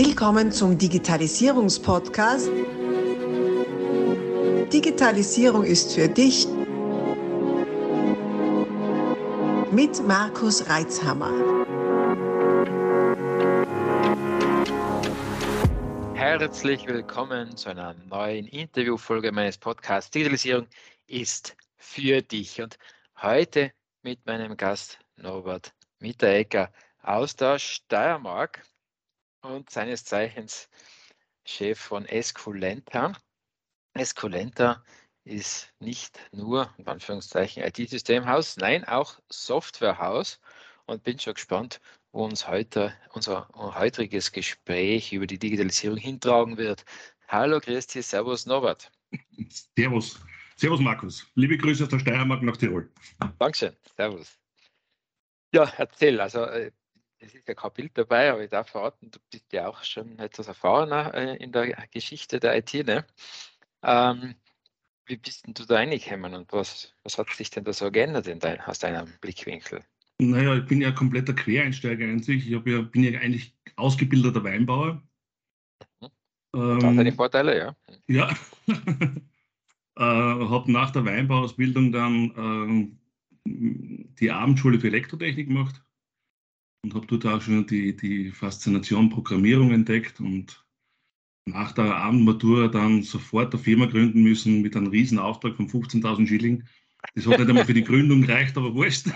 Willkommen zum Digitalisierungspodcast. Digitalisierung ist für dich mit Markus Reitzhammer. Herzlich willkommen zu einer neuen Interviewfolge meines Podcasts Digitalisierung ist für dich. Und heute mit meinem Gast Norbert Mitteregger aus der Steiermark und seines Zeichens Chef von Esculenta. Esculenta ist nicht nur, in Anführungszeichen, IT-Systemhaus, nein, auch Softwarehaus und bin schon gespannt, wo uns heute unser heutiges Gespräch über die Digitalisierung hintragen wird. Hallo Christi, Servus Norbert. Servus. Servus Markus. Liebe Grüße aus der Steiermark nach Tirol. Dankeschön. Servus. Ja, erzähl. Also äh, es ist ja kein Bild dabei, aber ich darf verraten, du bist ja auch schon etwas erfahrener äh, in der Geschichte der IT. Ne? Ähm, wie bist denn du da reingekommen und was, was hat sich denn da so geändert in dein, aus deinem Blickwinkel? Naja, ich bin ja kompletter Quereinsteiger in sich. Ich ja, bin ja eigentlich ausgebildeter Weinbauer. Mhm. Ähm, hat seine Vorteile, ja. Ja. äh, habe nach der Weinbauausbildung dann äh, die Abendschule für Elektrotechnik gemacht und habe dort auch schon die, die Faszination Programmierung entdeckt und nach der Abendmatura dann sofort eine Firma gründen müssen mit einem riesen Auftrag von 15.000 Schilling. Das hat nicht einmal für die Gründung gereicht, aber wurscht.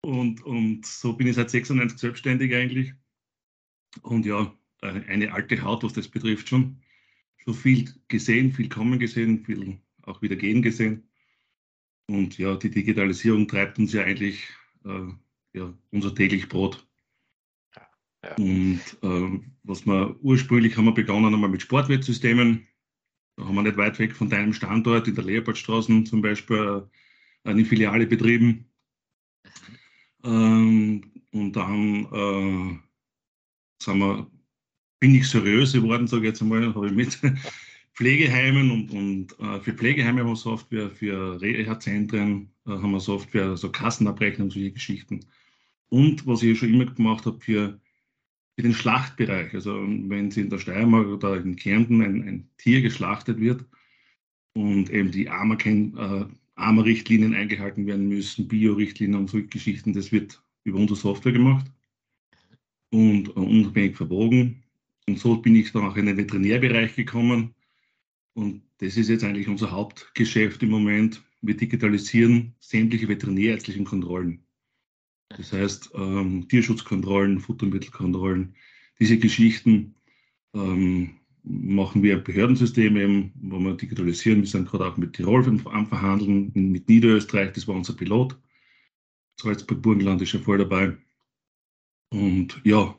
und, und so bin ich seit 96 selbstständig eigentlich. Und ja, eine alte Haut, was das betrifft, schon. Schon viel gesehen, viel kommen gesehen, viel auch wieder gehen gesehen. Und ja, die Digitalisierung treibt uns ja eigentlich äh, ja, unser täglich Brot. Ja. Und äh, was wir ursprünglich haben wir begonnen einmal mit Sportwettsystemen. Da haben wir nicht weit weg von deinem Standort in der Leopoldstraße zum Beispiel äh, eine Filiale betrieben. Ähm, und dann äh, sind wir, bin ich seriös geworden, sage ich jetzt einmal, habe ich mit Pflegeheimen und, und äh, für Pflegeheime haben wir Software, für Reha-Zentren äh, haben wir Software, so Kassenabrechnung, solche Geschichten. Und was ich schon immer gemacht habe für, für den Schlachtbereich. Also wenn sie in der Steiermark oder in Kärnten ein, ein Tier geschlachtet wird und eben die AMA-Richtlinien äh, eingehalten werden müssen, Bio-Richtlinien und solche Geschichten, das wird über unsere Software gemacht und äh, unabhängig verbogen. Und so bin ich dann auch in den Veterinärbereich gekommen. Und das ist jetzt eigentlich unser Hauptgeschäft im Moment. Wir digitalisieren sämtliche veterinärärztlichen Kontrollen. Das heißt, ähm, Tierschutzkontrollen, Futtermittelkontrollen, diese Geschichten ähm, machen wir Behördensystem eben, wo wir digitalisieren. Wir sind gerade auch mit Tirol am Verhandeln, mit Niederösterreich, das war unser Pilot. Salzburg-Burgenland ist ja voll dabei. Und ja,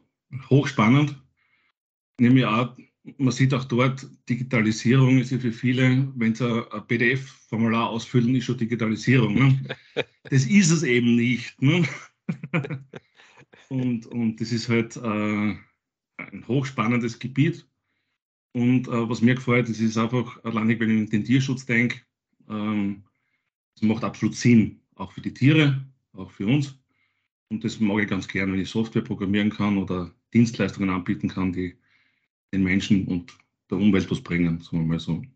hochspannend. Nämlich auch, man sieht auch dort, Digitalisierung ist ja für viele, wenn sie ein PDF-Formular ausfüllen, ist schon Digitalisierung. Ne? Das ist es eben nicht. Ne? und, und das ist halt äh, ein hochspannendes Gebiet. Und äh, was mir gefällt, das ist einfach, allein wenn ich an den Tierschutz denke, ähm, das macht absolut Sinn, auch für die Tiere, auch für uns. Und das mag ich ganz gern, wenn ich Software programmieren kann oder Dienstleistungen anbieten kann, die den Menschen und der Umwelt was bringen, sagen wir mal so. Mhm.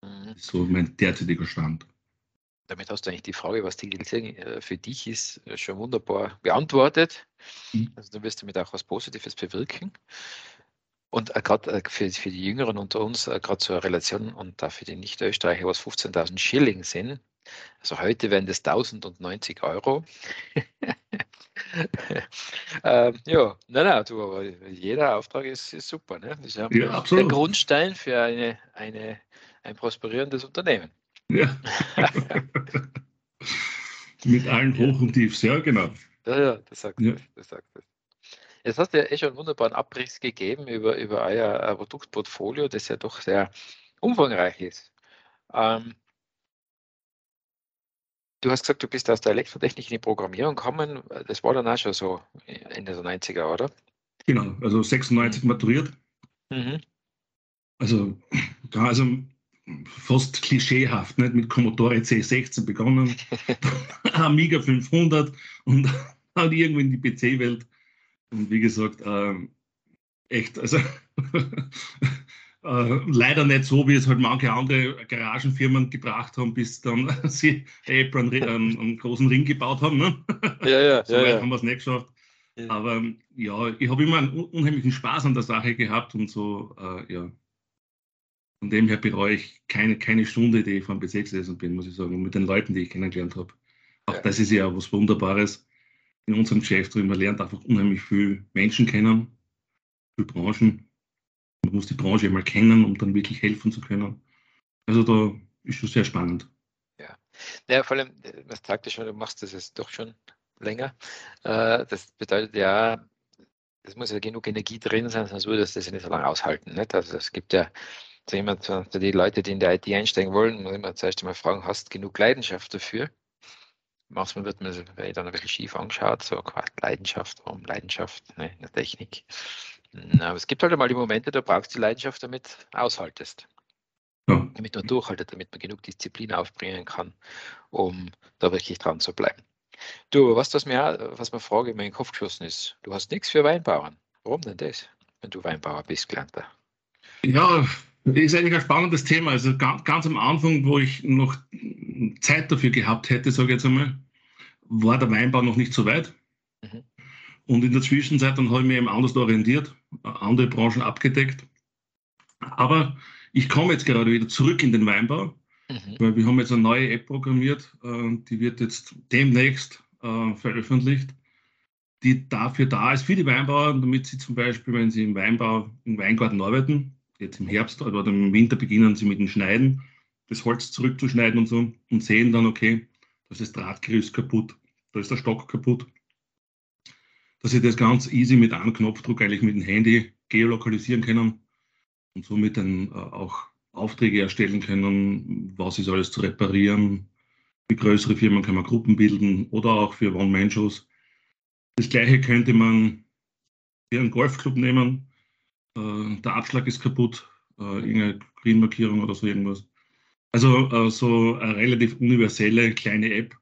Das ist so mein derzeitiger Stand damit hast du eigentlich die Frage, was Digitalisierung äh, für dich ist, äh, schon wunderbar beantwortet. Mhm. Also du wirst damit auch was Positives bewirken. Und äh, gerade für, für, die Jüngeren unter uns, gerade zur Relation und da für die Nicht-Österreicher, was 15.000 Schilling sind. Also heute wären das 1090 Euro. ähm, ja, nein, nein, du, aber jeder Auftrag ist, ist super. Ne? Das ist ja, ja der Grundstein für eine, eine, ein prosperierendes Unternehmen. Ja. Mit allen Hoch und Tiefs, ja, genau. Ja, ja, das sagt ja. das. das sagt das. Jetzt hast du ja eh schon einen wunderbaren Abriss gegeben über, über euer Produktportfolio, das ja doch sehr umfangreich ist. Ähm, du hast gesagt, du bist aus der Elektrotechnik in die Programmierung gekommen. Das war dann auch schon so Ende der 90er, oder? Genau, also 96 mhm. maturiert. Mhm. Also, also fast klischeehaft, nicht? mit Commodore C16 begonnen, Amiga 500 und dann irgendwie in die PC-Welt. Und wie gesagt, äh, echt, also äh, leider nicht so, wie es halt manche andere Garagenfirmen gebracht haben, bis dann sie Apple einen, einen, einen, großen Ring gebaut haben. Ne? Ja, ja, so weit ja, haben wir es nicht geschafft. Ja. Aber ja, ich habe immer einen unheimlichen Spaß an der Sache gehabt und so, äh, ja. Von dem her bereue ich keine, keine Stunde, die ich vom gesessen bin, muss ich sagen, und mit den Leuten, die ich kennengelernt habe. Auch ja. das ist ja was Wunderbares in unserem Geschäft. Man lernt einfach unheimlich viel Menschen kennen, viele Branchen. Man muss die Branche mal kennen, um dann wirklich helfen zu können. Also da ist schon sehr spannend. Ja, ja vor allem, was sagt ja schon, du machst das jetzt doch schon länger. Äh, das bedeutet ja, es muss ja genug Energie drin sein, sonst würde das das ja nicht so lange aushalten. Nicht? Also es gibt ja so jemand, die Leute, die in der IT einsteigen wollen, muss immer zuerst einmal fragen, hast du genug Leidenschaft dafür? Manchmal wird man dann ein bisschen schief angeschaut, so Leidenschaft, warum Leidenschaft ne, in der Technik. Aber es gibt halt einmal die Momente, da brauchst du die Leidenschaft, damit aushaltest. Ja. Damit man durchhaltet, damit man genug Disziplin aufbringen kann, um da wirklich dran zu bleiben. Du, was das mir, was mir Frage in meinen Kopf geschossen ist, du hast nichts für Weinbauern. Warum denn das, wenn du Weinbauer bist, Gelernter? Ja, ist eigentlich ein spannendes Thema. Also ganz, ganz am Anfang, wo ich noch Zeit dafür gehabt hätte, sage ich jetzt einmal, war der Weinbau noch nicht so weit. Mhm. Und in der Zwischenzeit dann habe ich mich eben anders orientiert, andere Branchen abgedeckt. Aber ich komme jetzt gerade wieder zurück in den Weinbau Mhm. Weil wir haben jetzt eine neue App programmiert, äh, die wird jetzt demnächst äh, veröffentlicht, die dafür da ist für die Weinbauer, damit sie zum Beispiel, wenn sie im Weinbau, im Weingarten arbeiten, jetzt im Herbst oder im Winter beginnen sie mit dem Schneiden, das Holz zurückzuschneiden und so und sehen dann, okay, da ist das Drahtgerüst kaputt, da ist der Stock kaputt. Dass sie das ganz easy mit einem Knopfdruck eigentlich mit dem Handy geolokalisieren können und somit dann äh, auch Aufträge erstellen können, was ist alles zu reparieren. Für größere Firmen kann man Gruppen bilden oder auch für One-Man-Shows. Das gleiche könnte man für einen Golfclub nehmen. Äh, der Abschlag ist kaputt, äh, irgendeine Green-Markierung oder so irgendwas. Also äh, so eine relativ universelle kleine App,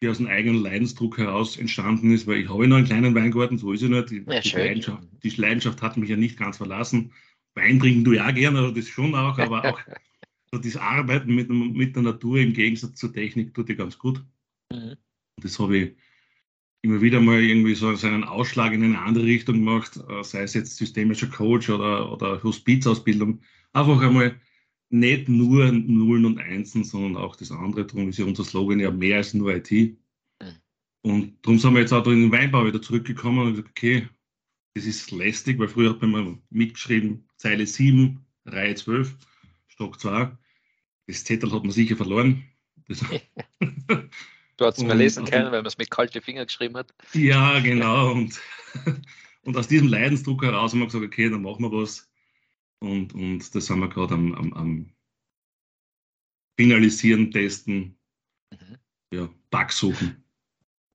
die aus einem eigenen Leidensdruck heraus entstanden ist, weil ich habe ja noch einen kleinen Weingarten, so ist es nicht. Die, ja, die, Leidenschaft, die Leidenschaft hat mich ja nicht ganz verlassen. Wein trinken du ja gerne, also das schon auch, aber auch so das Arbeiten mit, mit der Natur im Gegensatz zur Technik tut dir ganz gut. Mhm. Das habe ich immer wieder mal irgendwie so einen Ausschlag in eine andere Richtung gemacht, äh, sei es jetzt systemischer Coach oder, oder Hospizausbildung. Einfach einmal nicht nur Nullen und Einsen, sondern auch das andere. Darum ist ja unser Slogan ja mehr als nur IT. Mhm. Und darum sind wir jetzt auch in den Weinbau wieder zurückgekommen und gesagt, okay, das ist lästig, weil früher hat man mal mitgeschrieben, Zeile 7, Reihe 12, Stock 2. Das Zettel hat man sicher verloren. Du hast es mal lesen können, weil man es mit kalten Fingern geschrieben hat. Ja, genau. Und, und aus diesem Leidensdruck heraus haben wir gesagt, okay, dann machen wir was. Und, und das haben wir gerade am, am, am, Finalisieren, Testen, mhm. ja, Bug suchen.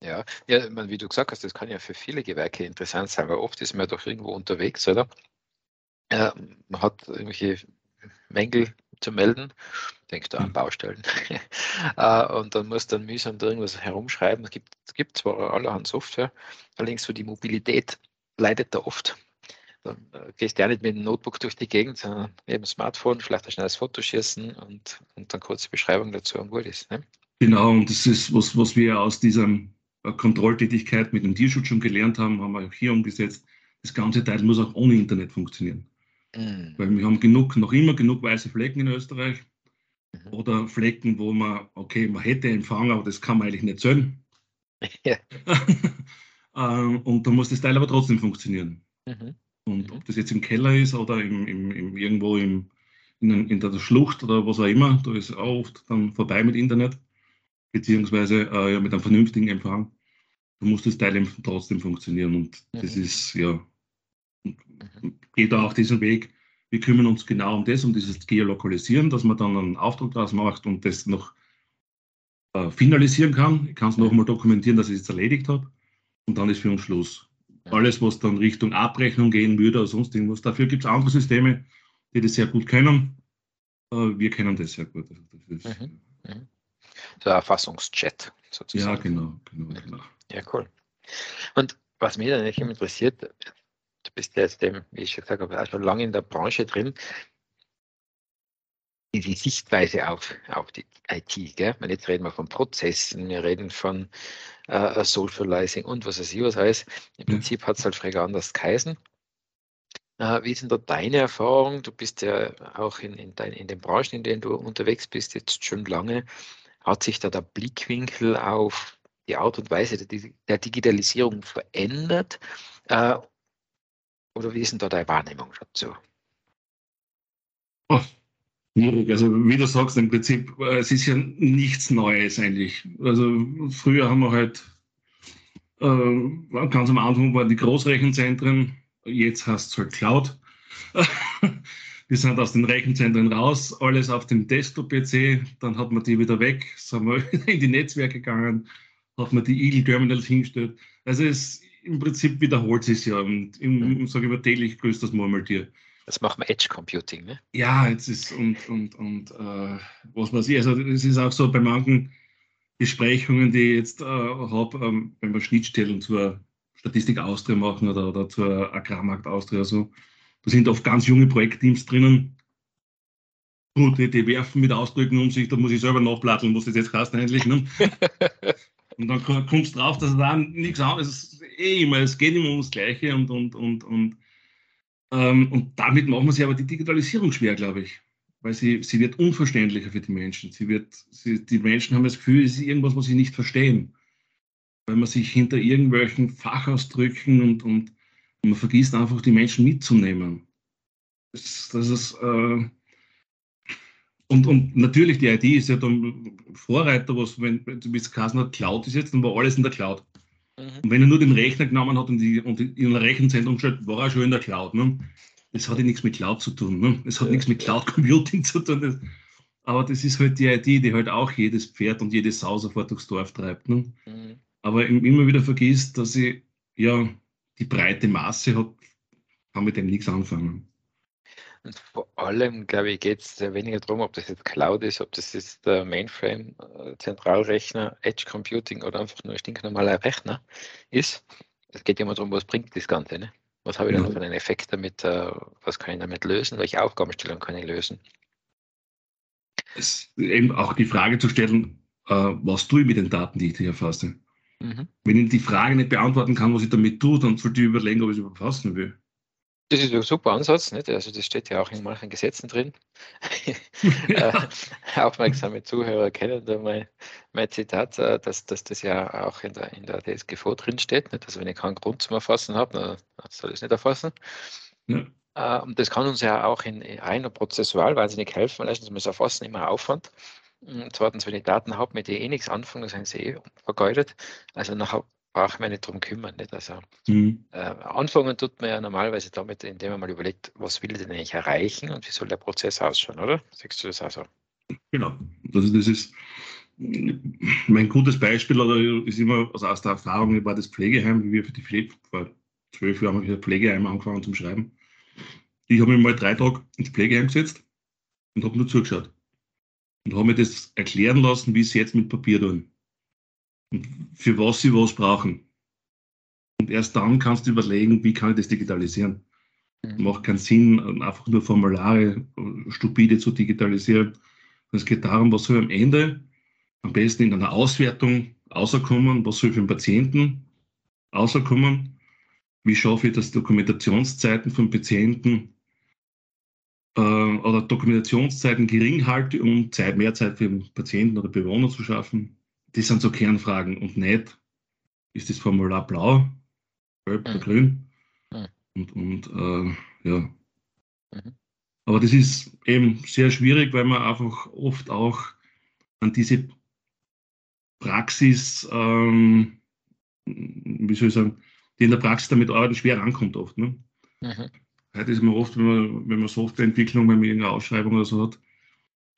Ja, ja man, wie du gesagt hast, das kann ja für viele Gewerke interessant sein, weil oft ist man ja doch irgendwo unterwegs, oder? Äh, man hat irgendwelche Mängel zu melden, denkst du an hm. Baustellen. äh, und dann muss dann mühsam da irgendwas herumschreiben. Es gibt, es gibt zwar allerhand Software, allerdings so die Mobilität leidet da oft. Dann äh, gehst du ja nicht mit dem Notebook durch die Gegend, sondern eben Smartphone, vielleicht ein schnelles Foto schießen und, und dann kurze Beschreibung dazu und gut ist. Ne? Genau, und das ist was, was wir aus diesem Kontrolltätigkeit mit dem Tierschutz schon gelernt haben, haben wir auch hier umgesetzt. Das ganze Teil muss auch ohne Internet funktionieren. Mhm. Weil wir haben genug, noch immer genug weiße Flecken in Österreich. Mhm. Oder Flecken, wo man, okay, man hätte Empfang, aber das kann man eigentlich nicht sehen. Ja. Ähm, und da muss das Teil aber trotzdem funktionieren. Mhm. Und ob das jetzt im Keller ist oder im, im, im irgendwo im, in, in, der Schlucht oder was auch immer, da ist auch oft dann vorbei mit Internet, beziehungsweise äh, ja, mit einem vernünftigen Empfang da muss das Teil trotzdem funktionieren. Und mhm. das ist ja, geht auch diesen Weg. Wir kümmern uns genau um das, um dieses Geolokalisieren, dass man dann einen Aufdruck daraus macht und das noch äh, finalisieren kann. Ich kann es nochmal dokumentieren, dass ich es jetzt erledigt habe. Und dann ist für uns Schluss. Alles, was dann Richtung Abrechnung gehen würde oder sonst irgendwas, dafür gibt es andere Systeme, die das sehr gut können. Äh, wir kennen das sehr gut. Also das ist, mhm. Mhm. So ein Erfassungschat sozusagen. Ja, genau, genau, genau. Ja, cool. Und was mich dann echt interessiert, bist ja jetzt dem, wie ich schon gesagt habe, auch schon lange in der Branche drin. Die, die Sichtweise auf, auf die IT, gell? Jetzt reden wir von Prozessen, wir reden von äh, Socializing und was weiß ich was alles. Im Prinzip hat es halt früher anders geheißen. Äh, wie sind da deine Erfahrungen? Du bist ja auch in, in, dein, in den Branchen, in denen du unterwegs bist, jetzt schon lange. Hat sich da der Blickwinkel auf die Art und Weise der, der Digitalisierung verändert? Äh, oder wie ist denn da deine Wahrnehmung dazu? Oh, also wie du sagst, im Prinzip, äh, es ist ja nichts Neues eigentlich. Also früher haben wir halt, äh, ganz am Anfang waren die Großrechenzentren, jetzt heißt es halt Cloud. Wir sind aus den Rechenzentren raus, alles auf dem Desktop-PC, dann hat man die wieder weg, sind wir in die Netzwerke gegangen, hat man die Eagle-Terminals hingestellt. Also es im Prinzip wiederholt sich ja und im, mhm. sage ich mal, täglich grüßt das Murmeltier. Das macht man Edge Computing, ne? Ja, jetzt ist und, und, und äh, was weiß ich, also es ist auch so bei manchen Besprechungen, die ich jetzt äh, habe, ähm, wenn wir Schnittstellen zur Statistik Austria machen oder, oder zur Agrarmarkt Austria, so, da sind oft ganz junge Projektteams drinnen. Gut, die, die werfen mit Ausdrücken um sich, da muss ich selber nachplatteln, was das jetzt heißt eigentlich. Ne? und dann kommst du drauf, dass da nichts anderes ist. Eh immer, es geht immer ums Gleiche und, und, und, und ähm, und damit machen wir sich aber die Digitalisierung schwer, glaube ich. Weil sie, sie wird unverständlicher für die Menschen. Sie wird, sie, die Menschen haben das Gefühl, es ist irgendwas, was sie nicht verstehen. Weil man sich hinter irgendwelchen Fachausdrücken und, und, man vergisst einfach, die Menschen mitzunehmen. Das, das ist, äh, und, und natürlich, die ID ist ja dann Vorreiter, was, wenn, du bist Kasner Cloud ist jetzt, dann war alles in der Cloud. Mhm. Und wenn er nur den Rechner genommen hat und, die, und in ein Rechenzentrum gestellt, war er schon in der Cloud. Ne? Das hat ja nichts mit Cloud zu tun. Ne? Das hat ja, nichts mit Cloud Computing zu tun. Das, aber das ist halt die ID, die halt auch jedes Pferd und jede Sau sofort durchs Dorf treibt. Ne? Mhm. Aber immer wieder vergisst, dass sie ja die breite Masse hat, kann mit dem nichts anfangen. Und vor allem, glaube ich, geht es weniger darum, ob das jetzt Cloud ist, ob das jetzt der Mainframe, äh, Zentralrechner, Edge Computing oder einfach nur ein stinknormaler Rechner ist. Es geht immer darum, was bringt das Ganze. Ne? Was habe ich ja. dann für einen Effekt damit? Äh, was kann ich damit lösen? Welche Aufgabenstellung kann ich lösen? Es ist eben auch die Frage zu stellen, äh, was tue ich mit den Daten, die ich hier erfasse? Mhm. Wenn ich die Frage nicht beantworten kann, was ich damit tue, dann sollte ich überlegen, ob ich es überfassen will. Das ist ein super Ansatz, nicht? also das steht ja auch in manchen Gesetzen drin. Ja. Äh, aufmerksame Zuhörer kennen da mein, mein Zitat, äh, dass, dass das ja auch in der, in der DSGVO drin steht. Nicht? Also wenn ich keinen Grund zum Erfassen habe, dann soll ich es nicht erfassen. Ja. Äh, und das kann uns ja auch in reiner prozessual wahnsinnig helfen, weil erstens das Erfassen immer Aufwand. Und zweitens, wenn ich Daten habe, mit denen eh nichts anfangen, dann sind sie eh vergeudet. Also nachher braucht man nicht drum kümmern. Nicht? Also, mhm. äh, anfangen tut man ja normalerweise damit, indem man mal überlegt, was will ich denn eigentlich erreichen und wie soll der Prozess ausschauen, oder? Siehst du das auch so? Genau. Also das ist mein gutes Beispiel oder ist immer also aus der Erfahrung war das Pflegeheim, wie wir für die Pflege, vor zwölf Jahren haben wir Pflegeheim angefangen zum Schreiben. Ich habe mich mal drei Tage ins Pflegeheim gesetzt und habe nur zugeschaut. Und habe mir das erklären lassen, wie sie jetzt mit Papier tun für was sie was brauchen. Und erst dann kannst du überlegen, wie kann ich das digitalisieren. Mhm. Macht keinen Sinn, einfach nur Formulare äh, stupide zu digitalisieren. Es geht darum, was soll am Ende am besten in einer Auswertung außerkommen, was soll für den Patienten außerkommen, wie schaffe ich das Dokumentationszeiten von Patienten äh, oder Dokumentationszeiten gering halte, um Zeit, mehr Zeit für den Patienten oder Bewohner zu schaffen das sind so Kernfragen und nicht, ist das Formular blau, gelb oder mhm. grün? Mhm. Und, und äh, ja. Mhm. Aber das ist eben sehr schwierig, weil man einfach oft auch an diese Praxis, ähm, wie soll ich sagen, die in der Praxis damit arbeiten, schwer rankommt oft. Ne? Mhm. Heute ist man oft, wenn man, wenn man Softwareentwicklung, wenn man irgendeine Ausschreibung oder so hat,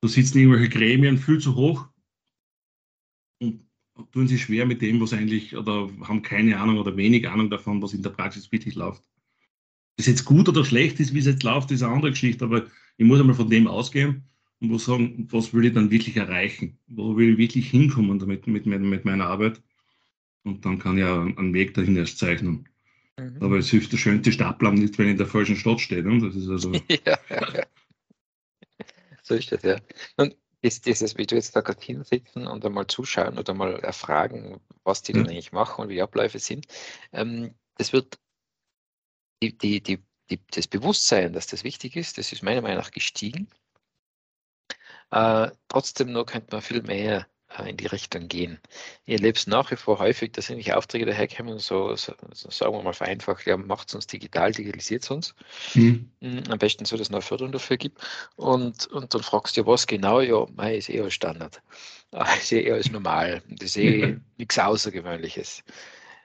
da sitzen irgendwelche Gremien viel zu hoch und tun sich schwer mit dem, was eigentlich, oder haben keine Ahnung oder wenig Ahnung davon, was in der Praxis wirklich läuft. Ob jetzt gut oder schlecht ist, wie es jetzt läuft, ist eine andere Geschichte, aber ich muss einmal von dem ausgehen und muss sagen, was will ich dann wirklich erreichen? Wo will ich wirklich hinkommen damit, mit, mit, meiner Arbeit? Und dann kann ich ja einen Weg dahin erst zeichnen. Mhm. Aber es hilft der schönste Stadtplan nicht, wenn in der falschen Stadt steht. Ne? Das ist also ja, ja. So ist das, ja. Und ist dieses, wie du jetzt da gerade hinsitzen und einmal zuschauen oder mal erfragen, was die ja. denn eigentlich machen und wie die Abläufe sind, ähm, das wird die, die, die, die, das Bewusstsein, dass das wichtig ist, das ist meiner Meinung nach gestiegen. Äh, trotzdem nur könnte man viel mehr in die Richtung gehen. Ich erlebe es nach wie vor häufig, dass nämlich Aufträge daherkommen, so, so, so, sagen wir mal vereinfacht, ja, macht es uns digital, digitalisiert es uns. Mhm. Mm, am besten so, dass es eine Förderung dafür gibt. Und, und dann fragst du was genau? Ja, mei, ist eh als Standard. Ah, ist eh als normal. Das ist eh nichts Außergewöhnliches.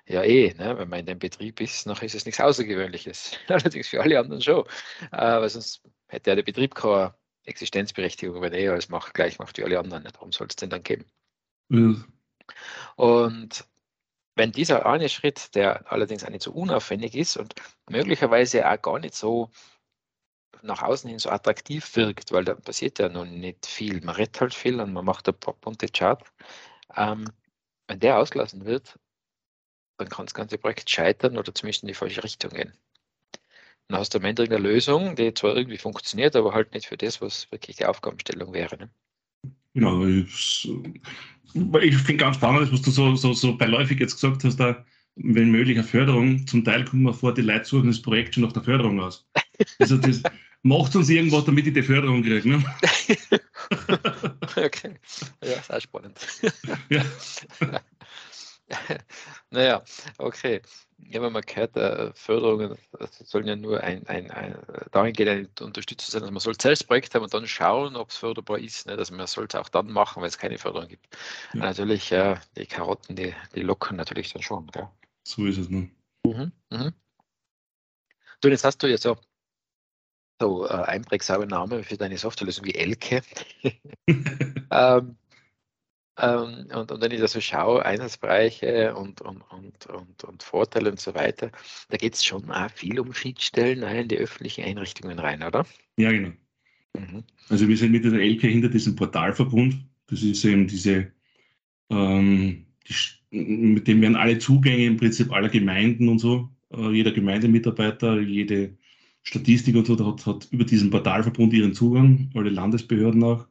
Ja, eh, ne? wenn man in dem Betrieb ist, noch ist es nichts Außergewöhnliches. Allerdings für alle anderen schon. Äh, weil sonst hätte ja der Betrieb keine Existenzberechtigung, wenn er alles macht, gleich macht wie alle anderen. Warum soll es denn dann geben? Mhm. Und wenn dieser eine Schritt, der allerdings auch nicht so unaufwendig ist und möglicherweise auch gar nicht so nach außen hin so attraktiv wirkt, weil da passiert ja nun nicht viel. Man redet halt viel und man macht ein paar bunte Chart. Ähm, wenn der ausgelassen wird, dann kann das ganze Projekt scheitern oder zumindest in die falsche Richtung gehen. Dann hast du am Ende eine Lösung, die zwar irgendwie funktioniert, aber halt nicht für das, was wirklich die Aufgabenstellung wäre. Ne? Genau, ich, ich finde ganz spannend, was du so, so, so beiläufig jetzt gesagt hast, da, wenn möglich eine Förderung, zum Teil kommen wir vor, die Leute suchen das Projekt schon nach der Förderung aus. Also das macht uns irgendwas, damit ich die Förderung kriege. Ne? okay, ja, sehr spannend. ja. naja, okay. Ja, wenn man gehört, äh, Förderungen sollen ja nur ein, ein, ein dahingehend eine Unterstützung sein, dass man soll selbst Projekt haben und dann schauen, ob es förderbar ist. Ne? Also man sollte auch dann machen, wenn es keine Förderung gibt. Ja. Natürlich, äh, die Karotten, die, die lockern natürlich dann schon. Gell? So ist es ne? Mhm, mhm. Du, jetzt hast du ja so, so äh, einprägsame Namen für deine Softwarelösung wie Elke. ähm, ähm, und, und, wenn ich da so schaue, Einsatzbereiche und, und, und, und, und Vorteile und so weiter, da geht es schon auch viel um Schnittstellen in die öffentlichen Einrichtungen rein, oder? Ja, genau. Mhm. Also wir sind mit der LK hinter diesem Portalverbund. Das ist eben diese, ähm, die, mit dem werden alle Zugänge im Prinzip aller Gemeinden und so, äh, jeder Gemeindemitarbeiter, jede Statistik und so, hat, hat über diesen Portalverbund ihren Zugang, alle Landesbehörden auch.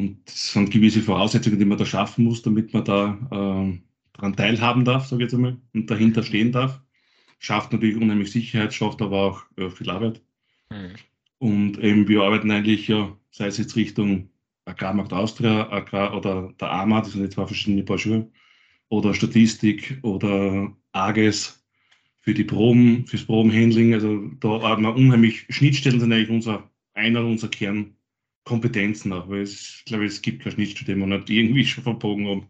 Und es sind gewisse Voraussetzungen, die man da schaffen muss, damit man da äh, daran teilhaben darf, sage ich jetzt einmal, und dahinter stehen darf. Schafft natürlich unheimlich Sicherheit, schafft aber auch äh, viel Arbeit. Mhm. Und eben wir arbeiten eigentlich ja, sei es jetzt Richtung Agrarmarkt Austria Agrar oder der AMA, das sind jetzt zwei verschiedene Paar Schuhe, oder Statistik oder AGES für die Proben, fürs Probenhandling. Also da haben wir unheimlich Schnittstellen, sind eigentlich unser, einer unserer Kern, Kompetenzen auch, weil es, glaube ich, es gibt keine Schnittstelle, die man nicht irgendwie schon verbogen haben.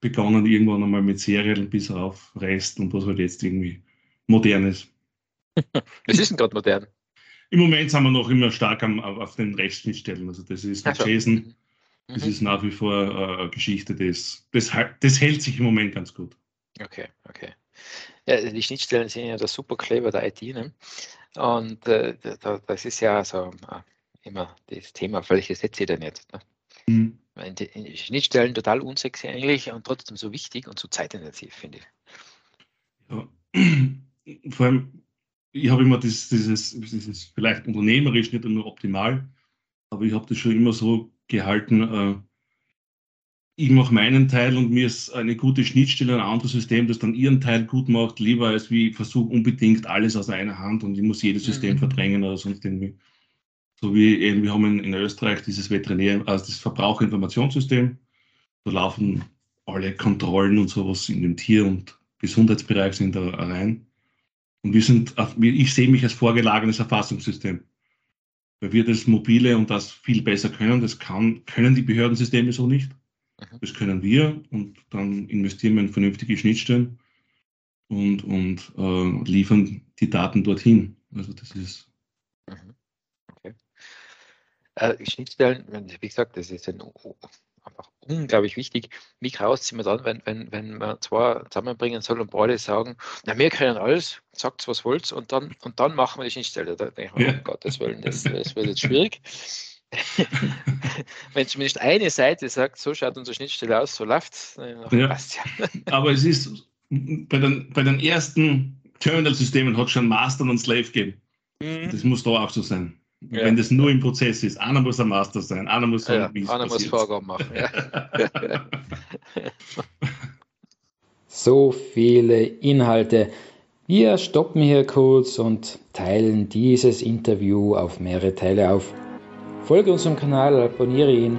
Begonnen irgendwann einmal mit Serien bis auf Rest und was halt jetzt irgendwie modern ist. Was ist denn gerade modern? Im Moment sind wir noch immer stark am, auf den Restschnittstellen. Also das ist mit JSON, mhm. das ist nach wie vor äh, eine Geschichte, das, das, das hält sich im Moment ganz gut. Okay, okay. Ja, die Schnittstellen sind ja das super clever der IT. Ne? Und äh, das ist ja so äh, immer das Thema, welche setze ich denn jetzt? Ne? Mhm. Die Schnittstellen total unsexy eigentlich und trotzdem so wichtig und so zeitintensiv, finde ich. Ja. Vor allem, ich habe immer das, dieses, dieses vielleicht unternehmerisch nicht nur optimal, aber ich habe das schon immer so gehalten, äh, ich mache meinen Teil und mir ist eine gute Schnittstelle, ein anderes System, das dann ihren Teil gut macht, lieber als wie ich versuche unbedingt alles aus einer Hand und ich muss jedes System mhm. verdrängen oder sonst irgendwie. So wie eben, wir haben in, Österreich dieses Veterinär, also das Verbraucherinformationssystem. Da laufen alle Kontrollen und sowas in dem Tier- und Gesundheitsbereich sind da rein. Und wir sind, ich sehe mich als vorgelagertes Erfassungssystem. Weil wir das Mobile und das viel besser können. Das kann, können die Behördensysteme so nicht. Mhm. Das können wir und dann investieren wir in vernünftige Schnittstellen und, und äh, liefern die Daten dorthin. Also das ist mhm. Äh, Schnittstellen, wie gesagt, das ist ein, einfach unglaublich wichtig. Wie graust sind wir dann, wenn, wenn, wenn man zwei zusammenbringen soll und beide sagen, na, wir können alles, sagt was wollt und dann, und dann machen wir die Schnittstelle. Da denke ich mir, ja. oh Gottes Willen, das, das wird jetzt schwierig. wenn zumindest eine Seite sagt, so schaut unsere Schnittstelle aus, so läuft es, ja. ja. Aber es ist bei den, bei den ersten Terminal-Systemen hat schon Master und Slave gegeben. Mhm. Das muss da auch so sein. Ja. Wenn das nur im Prozess ist, einer muss ein Master sein, einer muss sagen, Ja, einer muss. Vorgaben machen. Ja. So viele Inhalte. Wir stoppen hier kurz und teilen dieses Interview auf mehrere Teile auf. Folge unserem Kanal, abonniere ihn,